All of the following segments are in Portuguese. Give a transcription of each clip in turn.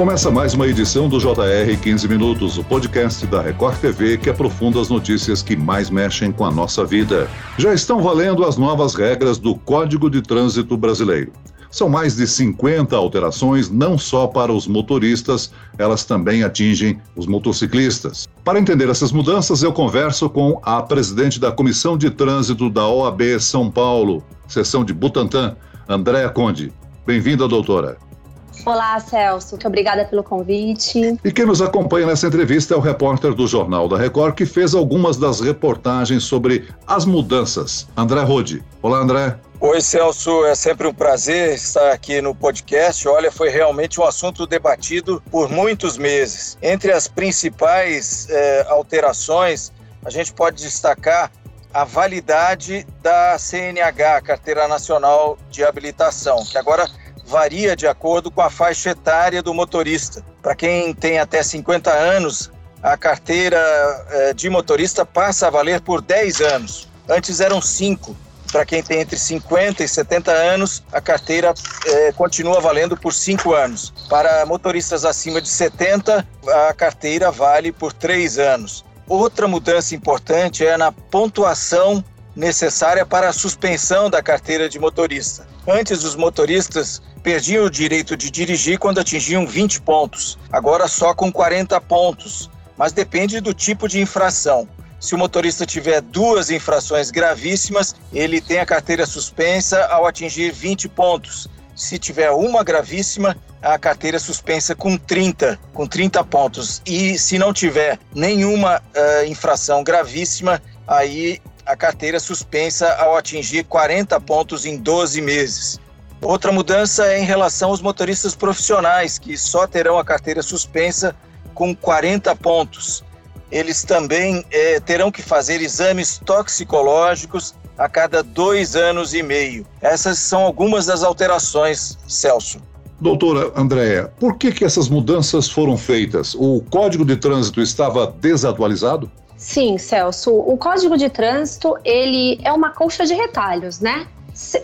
Começa mais uma edição do JR 15 Minutos, o podcast da Record TV que aprofunda as notícias que mais mexem com a nossa vida. Já estão valendo as novas regras do Código de Trânsito Brasileiro. São mais de 50 alterações, não só para os motoristas, elas também atingem os motociclistas. Para entender essas mudanças, eu converso com a presidente da Comissão de Trânsito da OAB São Paulo, seção de Butantã, Andréa Conde. Bem-vinda, doutora. Olá, Celso. Muito obrigada pelo convite. E quem nos acompanha nessa entrevista é o repórter do Jornal da Record, que fez algumas das reportagens sobre as mudanças. André Rode. Olá, André. Oi, Celso. É sempre um prazer estar aqui no podcast. Olha, foi realmente um assunto debatido por muitos meses. Entre as principais eh, alterações, a gente pode destacar a validade da CNH, Carteira Nacional de Habilitação, que agora varia de acordo com a faixa etária do motorista. Para quem tem até 50 anos, a carteira eh, de motorista passa a valer por 10 anos. Antes eram 5. Para quem tem entre 50 e 70 anos, a carteira eh, continua valendo por 5 anos. Para motoristas acima de 70, a carteira vale por 3 anos. Outra mudança importante é na pontuação necessária para a suspensão da carteira de motorista. Antes, os motoristas perdiam o direito de dirigir quando atingiam 20 pontos, agora só com 40 pontos, mas depende do tipo de infração. Se o motorista tiver duas infrações gravíssimas, ele tem a carteira suspensa ao atingir 20 pontos. Se tiver uma gravíssima, a carteira suspensa com 30, com 30 pontos. E se não tiver nenhuma uh, infração gravíssima, aí a carteira suspensa ao atingir 40 pontos em 12 meses. Outra mudança é em relação aos motoristas profissionais, que só terão a carteira suspensa com 40 pontos. Eles também é, terão que fazer exames toxicológicos a cada dois anos e meio. Essas são algumas das alterações, Celso. Doutora Andréa, por que, que essas mudanças foram feitas? O Código de Trânsito estava desatualizado? Sim, Celso. O Código de Trânsito, ele é uma colcha de retalhos, né?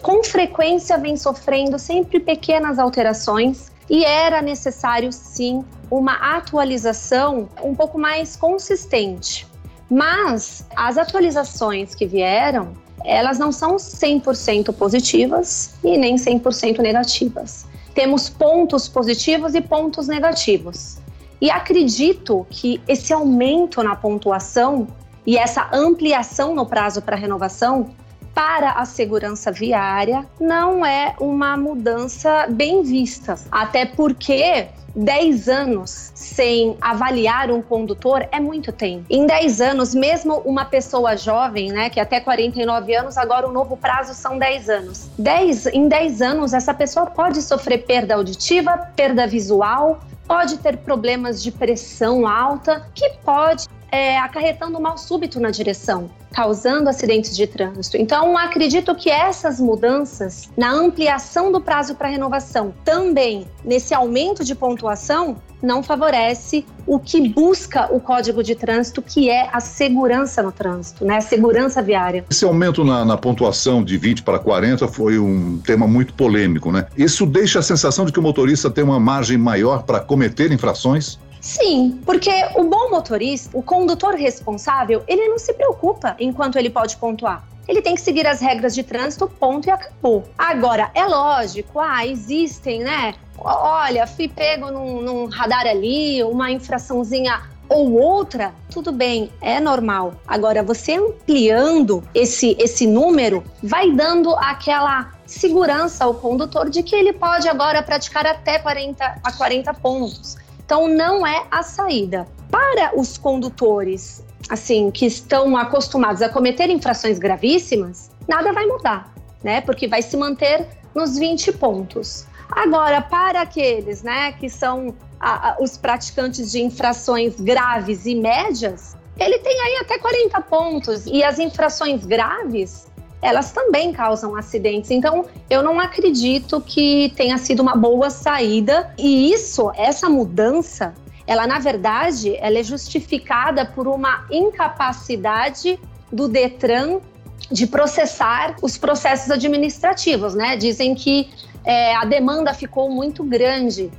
Com frequência vem sofrendo sempre pequenas alterações e era necessário sim uma atualização um pouco mais consistente. Mas as atualizações que vieram, elas não são 100% positivas e nem 100% negativas. Temos pontos positivos e pontos negativos. E acredito que esse aumento na pontuação e essa ampliação no prazo para renovação para a segurança viária não é uma mudança bem vista, até porque 10 anos sem avaliar um condutor é muito tempo. Em 10 anos, mesmo uma pessoa jovem, né, que até 49 anos, agora o novo prazo são 10 anos. 10, em 10 anos, essa pessoa pode sofrer perda auditiva, perda visual, pode ter problemas de pressão alta, que pode é, acarretando mal súbito na direção, causando acidentes de trânsito. Então, acredito que essas mudanças na ampliação do prazo para renovação, também nesse aumento de pontuação, não favorece o que busca o Código de Trânsito, que é a segurança no trânsito, né? A segurança viária. Esse aumento na, na pontuação de 20 para 40 foi um tema muito polêmico, né? Isso deixa a sensação de que o motorista tem uma margem maior para cometer infrações? Sim, porque o bom motorista, o condutor responsável, ele não se preocupa enquanto ele pode pontuar. Ele tem que seguir as regras de trânsito, ponto e acabou. Agora, é lógico, ah, existem, né? Olha, fui pego num, num radar ali, uma infraçãozinha ou outra, tudo bem, é normal. Agora, você ampliando esse, esse número, vai dando aquela segurança ao condutor de que ele pode agora praticar até 40 a 40 pontos. Então, não é a saída. Para os condutores, assim, que estão acostumados a cometer infrações gravíssimas, nada vai mudar, né? Porque vai se manter nos 20 pontos. Agora, para aqueles, né, que são a, a, os praticantes de infrações graves e médias, ele tem aí até 40 pontos. E as infrações graves, elas também causam acidentes. Então, eu não acredito que tenha sido uma boa saída. E isso, essa mudança, ela na verdade, ela é justificada por uma incapacidade do Detran de processar os processos administrativos, né? Dizem que é, a demanda ficou muito grande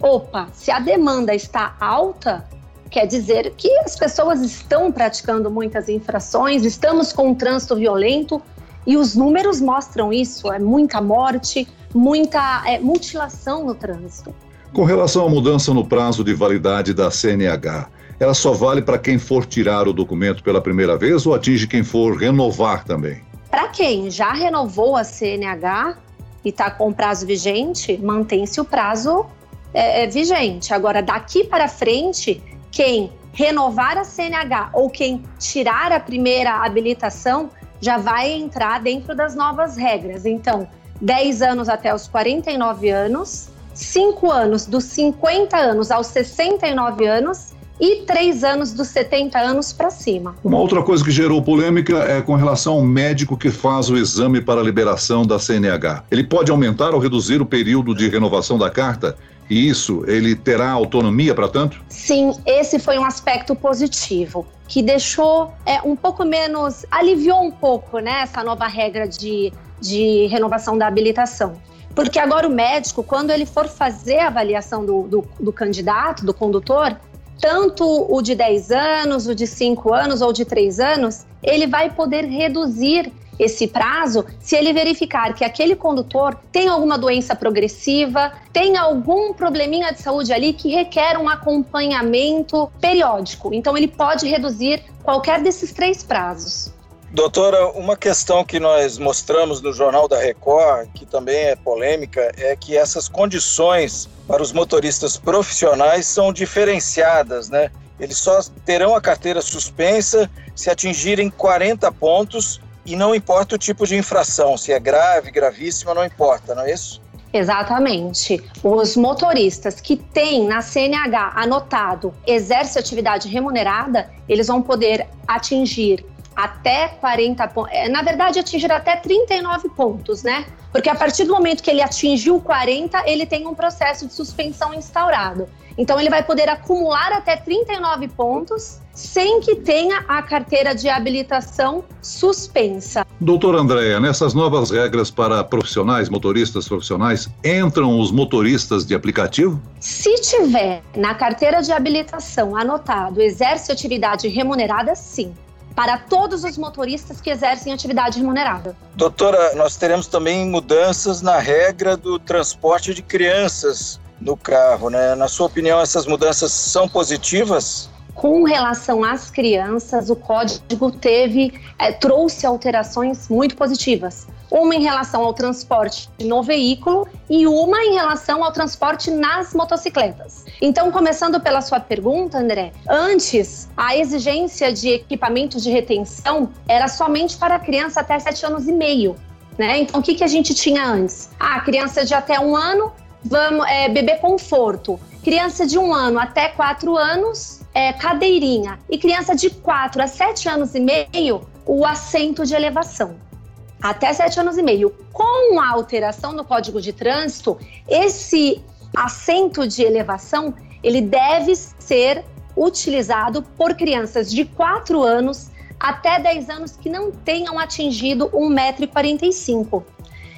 opa, se a demanda está alta, quer dizer que as pessoas estão praticando muitas infrações, estamos com um trânsito violento e os números mostram isso: é muita morte, muita é, mutilação no trânsito. Com relação à mudança no prazo de validade da CNH, ela só vale para quem for tirar o documento pela primeira vez ou atinge quem for renovar também? Para quem já renovou a CNH e está com prazo vigente, mantém-se o prazo é, é, vigente. Agora, daqui para frente, quem renovar a CNH ou quem tirar a primeira habilitação já vai entrar dentro das novas regras. Então, 10 anos até os 49 anos, 5 anos dos 50 anos aos 69 anos e três anos dos 70 anos para cima. Uma outra coisa que gerou polêmica é com relação ao médico que faz o exame para a liberação da CNH. Ele pode aumentar ou reduzir o período de renovação da carta? E isso, ele terá autonomia para tanto? Sim, esse foi um aspecto positivo, que deixou é, um pouco menos, aliviou um pouco né, essa nova regra de, de renovação da habilitação. Porque agora o médico, quando ele for fazer a avaliação do, do, do candidato, do condutor, tanto o de 10 anos, o de 5 anos ou de 3 anos, ele vai poder reduzir esse prazo se ele verificar que aquele condutor tem alguma doença progressiva, tem algum probleminha de saúde ali que requer um acompanhamento periódico. Então, ele pode reduzir qualquer desses três prazos. Doutora, uma questão que nós mostramos no Jornal da Record, que também é polêmica, é que essas condições para os motoristas profissionais são diferenciadas, né? Eles só terão a carteira suspensa se atingirem 40 pontos e não importa o tipo de infração, se é grave, gravíssima, não importa, não é isso? Exatamente. Os motoristas que têm na CNH anotado exerce atividade remunerada, eles vão poder atingir até 40 pontos. É, na verdade, atingir até 39 pontos, né? Porque a partir do momento que ele atingiu 40, ele tem um processo de suspensão instaurado. Então, ele vai poder acumular até 39 pontos sem que tenha a carteira de habilitação suspensa. Doutor Andréia, nessas novas regras para profissionais, motoristas profissionais, entram os motoristas de aplicativo? Se tiver na carteira de habilitação anotado exerce atividade remunerada, sim para todos os motoristas que exercem atividade remunerada. Doutora, nós teremos também mudanças na regra do transporte de crianças no carro, né? Na sua opinião, essas mudanças são positivas? Com relação às crianças, o código teve é, trouxe alterações muito positivas uma em relação ao transporte no veículo e uma em relação ao transporte nas motocicletas. Então, começando pela sua pergunta, André, antes a exigência de equipamento de retenção era somente para criança até 7 anos e meio. Né? Então, o que, que a gente tinha antes? Ah, criança de até um ano, vamos é, bebê conforto. Criança de um ano até quatro anos, é, cadeirinha. E criança de quatro a sete anos e meio, o assento de elevação até sete anos e meio. Com a alteração no Código de Trânsito, esse assento de elevação ele deve ser utilizado por crianças de 4 anos até 10 anos que não tenham atingido 1,45m.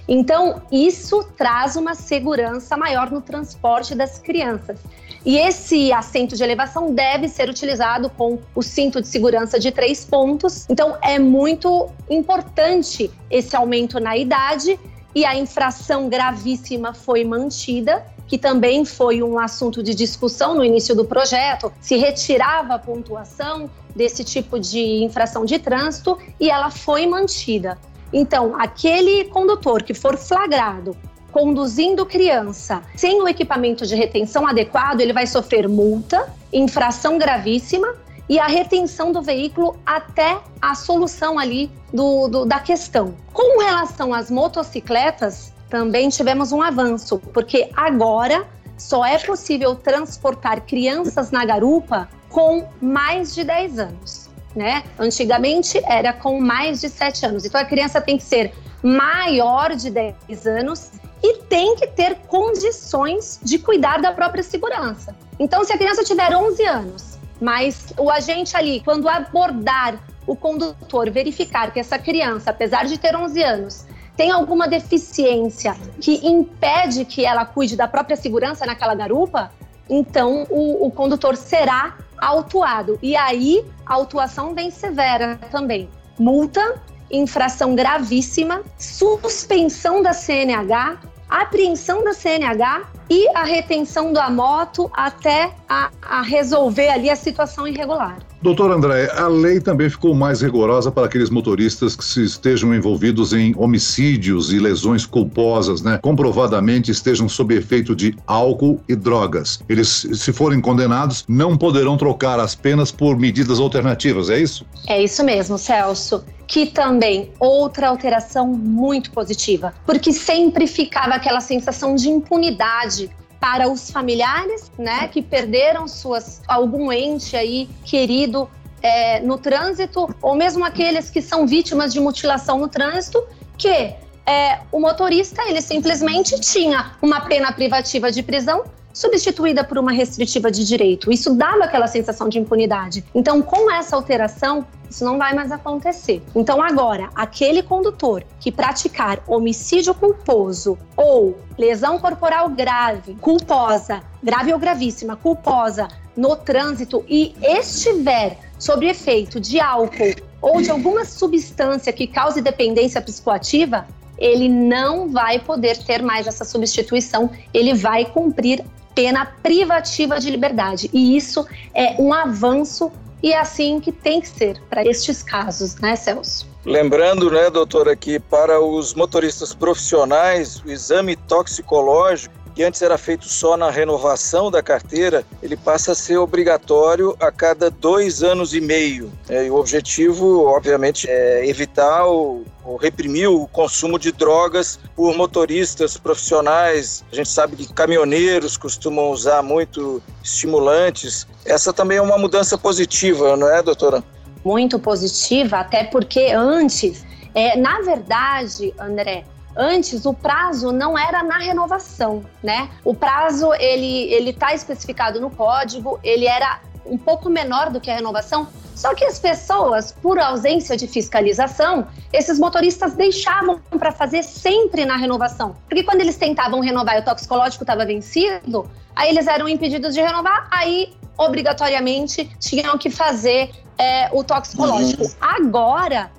Então, isso traz uma segurança maior no transporte das crianças. E esse assento de elevação deve ser utilizado com o cinto de segurança de três pontos. Então, é muito importante esse aumento na idade e a infração gravíssima foi mantida que também foi um assunto de discussão no início do projeto, se retirava a pontuação desse tipo de infração de trânsito e ela foi mantida. Então, aquele condutor que for flagrado conduzindo criança sem o equipamento de retenção adequado, ele vai sofrer multa, infração gravíssima e a retenção do veículo até a solução ali do, do, da questão. Com relação às motocicletas, também tivemos um avanço, porque agora só é possível transportar crianças na garupa com mais de 10 anos. Né? Antigamente era com mais de 7 anos. Então a criança tem que ser maior de 10 anos e tem que ter condições de cuidar da própria segurança. Então, se a criança tiver 11 anos, mas o agente ali, quando abordar o condutor, verificar que essa criança, apesar de ter 11 anos, tem alguma deficiência que impede que ela cuide da própria segurança naquela garupa, então o, o condutor será autuado. E aí a autuação bem severa também. Multa, infração gravíssima, suspensão da CNH, apreensão da CNH e a retenção da moto até a, a resolver ali a situação irregular. Doutor André, a lei também ficou mais rigorosa para aqueles motoristas que se estejam envolvidos em homicídios e lesões culposas, né? Comprovadamente estejam sob efeito de álcool e drogas. Eles, se forem condenados, não poderão trocar as penas por medidas alternativas, é isso? É isso mesmo, Celso que também outra alteração muito positiva, porque sempre ficava aquela sensação de impunidade para os familiares, né, que perderam suas algum ente aí querido é, no trânsito, ou mesmo aqueles que são vítimas de mutilação no trânsito, que é, o motorista ele simplesmente tinha uma pena privativa de prisão substituída por uma restritiva de direito. Isso dava aquela sensação de impunidade. Então, com essa alteração, isso não vai mais acontecer. Então, agora, aquele condutor que praticar homicídio culposo ou lesão corporal grave, culposa, grave ou gravíssima, culposa no trânsito e estiver sob efeito de álcool ou de alguma substância que cause dependência psicoativa, ele não vai poder ter mais essa substituição, ele vai cumprir pena privativa de liberdade. E isso é um avanço e é assim que tem que ser para estes casos, né, Celso? Lembrando, né, doutora, que para os motoristas profissionais, o exame toxicológico, que antes era feito só na renovação da carteira, ele passa a ser obrigatório a cada dois anos e meio. É, e o objetivo, obviamente, é evitar o, ou reprimir o consumo de drogas por motoristas profissionais. A gente sabe que caminhoneiros costumam usar muito estimulantes. Essa também é uma mudança positiva, não é, doutora? Muito positiva, até porque antes, é, na verdade, André, Antes o prazo não era na renovação, né? O prazo ele ele está especificado no código, ele era um pouco menor do que a renovação. Só que as pessoas, por ausência de fiscalização, esses motoristas deixavam para fazer sempre na renovação. Porque quando eles tentavam renovar e o toxicológico estava vencido, aí eles eram impedidos de renovar, aí obrigatoriamente tinham que fazer é, o toxicológico. Uhum. Agora,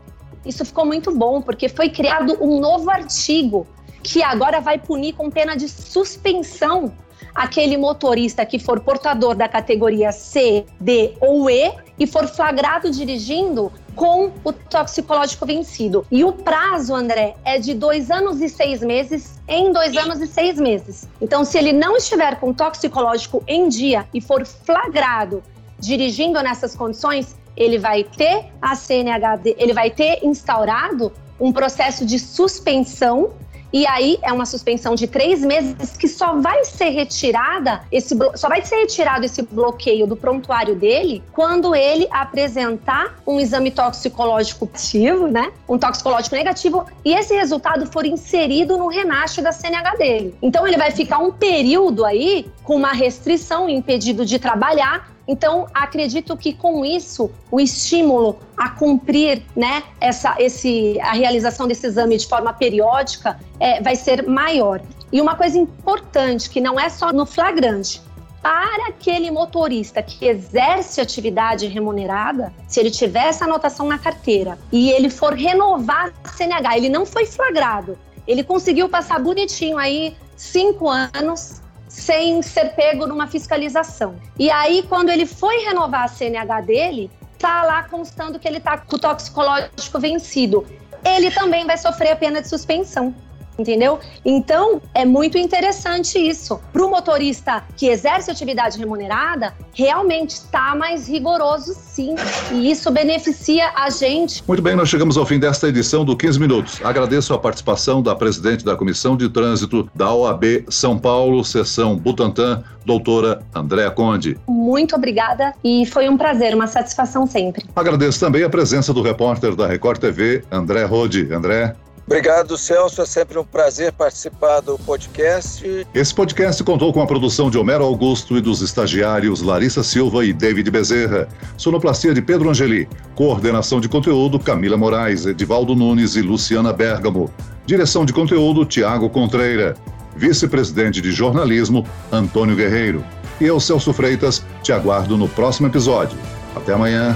isso ficou muito bom, porque foi criado um novo artigo que agora vai punir com pena de suspensão aquele motorista que for portador da categoria C, D ou E e for flagrado dirigindo com o toxicológico vencido. E o prazo, André, é de dois anos e seis meses em dois anos e seis meses. Então, se ele não estiver com toxicológico em dia e for flagrado dirigindo nessas condições, ele vai ter a CNHD, ele vai ter instaurado um processo de suspensão e aí é uma suspensão de três meses que só vai ser retirada esse só vai ser retirado esse bloqueio do prontuário dele quando ele apresentar um exame toxicológico positivo, né? Um toxicológico negativo e esse resultado for inserido no renache da CNH dele. Então ele vai ficar um período aí com uma restrição, impedido de trabalhar então, acredito que com isso, o estímulo a cumprir né, essa, esse, a realização desse exame de forma periódica é, vai ser maior. E uma coisa importante, que não é só no flagrante, para aquele motorista que exerce atividade remunerada, se ele tiver essa anotação na carteira e ele for renovar a CNH, ele não foi flagrado, ele conseguiu passar bonitinho aí cinco anos sem ser pego numa fiscalização. E aí, quando ele foi renovar a CNH dele, tá lá constando que ele tá com o toxicológico vencido. Ele também vai sofrer a pena de suspensão entendeu? Então, é muito interessante isso. Para o motorista que exerce atividade remunerada, realmente está mais rigoroso sim. E isso beneficia a gente. Muito bem, nós chegamos ao fim desta edição do 15 Minutos. Agradeço a participação da presidente da Comissão de Trânsito da OAB São Paulo, seção Butantã, doutora Andréa Conde. Muito obrigada e foi um prazer, uma satisfação sempre. Agradeço também a presença do repórter da Record TV, André Rode. André, Obrigado, Celso. É sempre um prazer participar do podcast. Esse podcast contou com a produção de Homero Augusto e dos estagiários Larissa Silva e David Bezerra. Sonoplastia de Pedro Angeli. Coordenação de conteúdo Camila Moraes, Edivaldo Nunes e Luciana Bergamo. Direção de conteúdo Tiago Contreira. Vice-presidente de jornalismo Antônio Guerreiro. E eu, Celso Freitas, te aguardo no próximo episódio. Até amanhã.